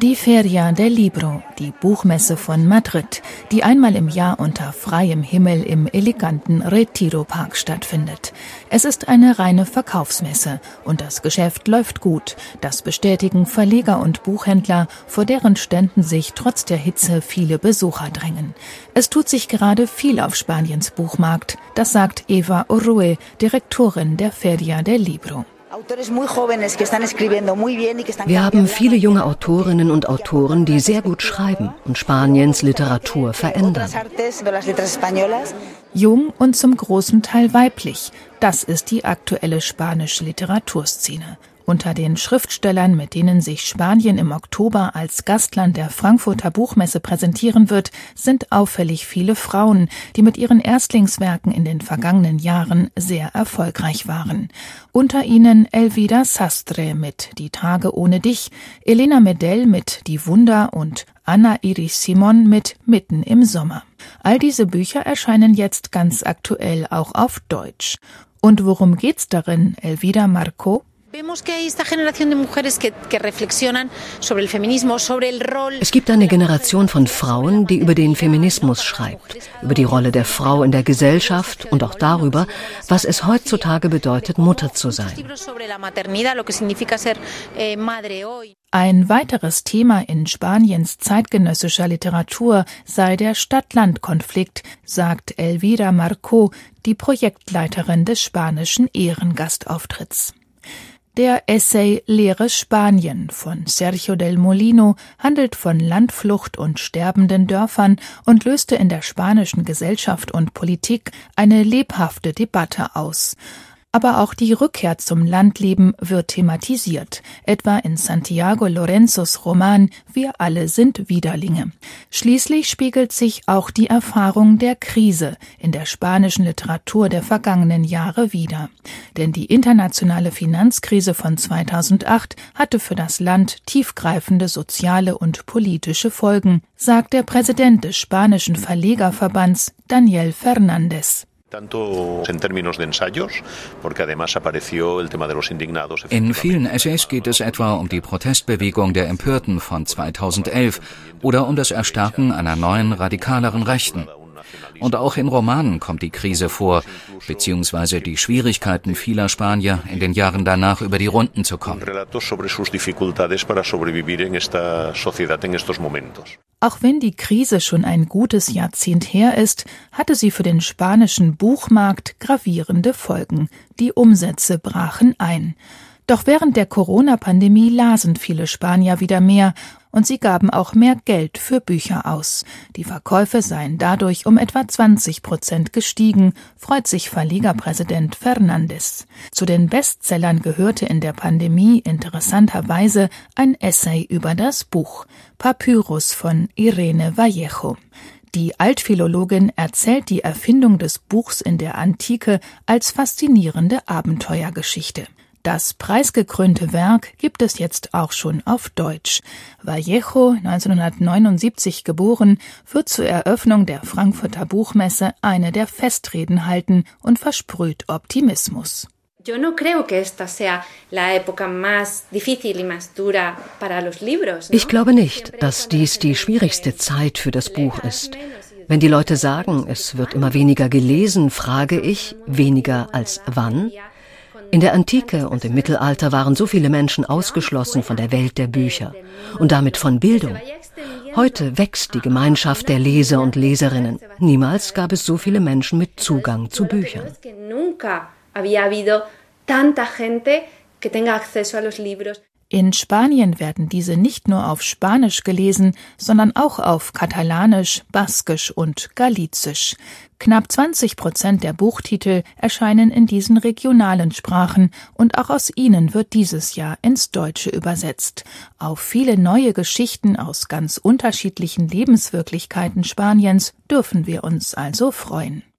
Die Feria del Libro, die Buchmesse von Madrid, die einmal im Jahr unter freiem Himmel im eleganten Retiro Park stattfindet. Es ist eine reine Verkaufsmesse und das Geschäft läuft gut. Das bestätigen Verleger und Buchhändler, vor deren Ständen sich trotz der Hitze viele Besucher drängen. Es tut sich gerade viel auf Spaniens Buchmarkt, das sagt Eva Orue, Direktorin der Feria del Libro. Wir haben viele junge Autorinnen und Autoren, die sehr gut schreiben und Spaniens Literatur verändern. Jung und zum großen Teil weiblich, das ist die aktuelle spanische Literaturszene. Unter den Schriftstellern, mit denen sich Spanien im Oktober als Gastland der Frankfurter Buchmesse präsentieren wird, sind auffällig viele Frauen, die mit ihren Erstlingswerken in den vergangenen Jahren sehr erfolgreich waren. Unter ihnen Elvira Sastre mit Die Tage ohne dich, Elena Medell mit Die Wunder und Anna Iris Simon mit Mitten im Sommer. All diese Bücher erscheinen jetzt ganz aktuell auch auf Deutsch. Und worum geht's darin, Elvira Marco? Es gibt eine Generation von Frauen, die über den Feminismus schreibt, über die Rolle der Frau in der Gesellschaft und auch darüber, was es heutzutage bedeutet, Mutter zu sein. Eh, Ein weiteres Thema in Spaniens zeitgenössischer Literatur sei der Stadt-Land-Konflikt, sagt Elvira Marco, die Projektleiterin des spanischen Ehrengastauftritts. Der Essay Leere Spanien von Sergio del Molino handelt von Landflucht und sterbenden Dörfern und löste in der spanischen Gesellschaft und Politik eine lebhafte Debatte aus aber auch die Rückkehr zum Landleben wird thematisiert, etwa in Santiago Lorenzos Roman Wir alle sind Widerlinge. Schließlich spiegelt sich auch die Erfahrung der Krise in der spanischen Literatur der vergangenen Jahre wider. Denn die internationale Finanzkrise von 2008 hatte für das Land tiefgreifende soziale und politische Folgen, sagt der Präsident des spanischen Verlegerverbands Daniel Fernandez. In vielen Essays geht es etwa um die Protestbewegung der Empörten von 2011 oder um das Erstarken einer neuen, radikaleren Rechten. Und auch in Romanen kommt die Krise vor, beziehungsweise die Schwierigkeiten vieler Spanier in den Jahren danach über die Runden zu kommen. Auch wenn die Krise schon ein gutes Jahrzehnt her ist, hatte sie für den spanischen Buchmarkt gravierende Folgen. Die Umsätze brachen ein. Doch während der Corona-Pandemie lasen viele Spanier wieder mehr und sie gaben auch mehr Geld für Bücher aus. Die Verkäufe seien dadurch um etwa 20 Prozent gestiegen, freut sich Verlegerpräsident Fernandes. Zu den Bestsellern gehörte in der Pandemie interessanterweise ein Essay über das Buch Papyrus von Irene Vallejo. Die Altphilologin erzählt die Erfindung des Buchs in der Antike als faszinierende Abenteuergeschichte. Das preisgekrönte Werk gibt es jetzt auch schon auf Deutsch. Vallejo, 1979 geboren, wird zur Eröffnung der Frankfurter Buchmesse eine der Festreden halten und versprüht Optimismus. Ich glaube nicht, dass dies die schwierigste Zeit für das Buch ist. Wenn die Leute sagen, es wird immer weniger gelesen, frage ich, weniger als wann? In der Antike und im Mittelalter waren so viele Menschen ausgeschlossen von der Welt der Bücher und damit von Bildung. Heute wächst die Gemeinschaft der Leser und Leserinnen. Niemals gab es so viele Menschen mit Zugang zu Büchern. In Spanien werden diese nicht nur auf Spanisch gelesen, sondern auch auf Katalanisch, Baskisch und Galizisch. Knapp 20 Prozent der Buchtitel erscheinen in diesen regionalen Sprachen und auch aus ihnen wird dieses Jahr ins Deutsche übersetzt. Auf viele neue Geschichten aus ganz unterschiedlichen Lebenswirklichkeiten Spaniens dürfen wir uns also freuen.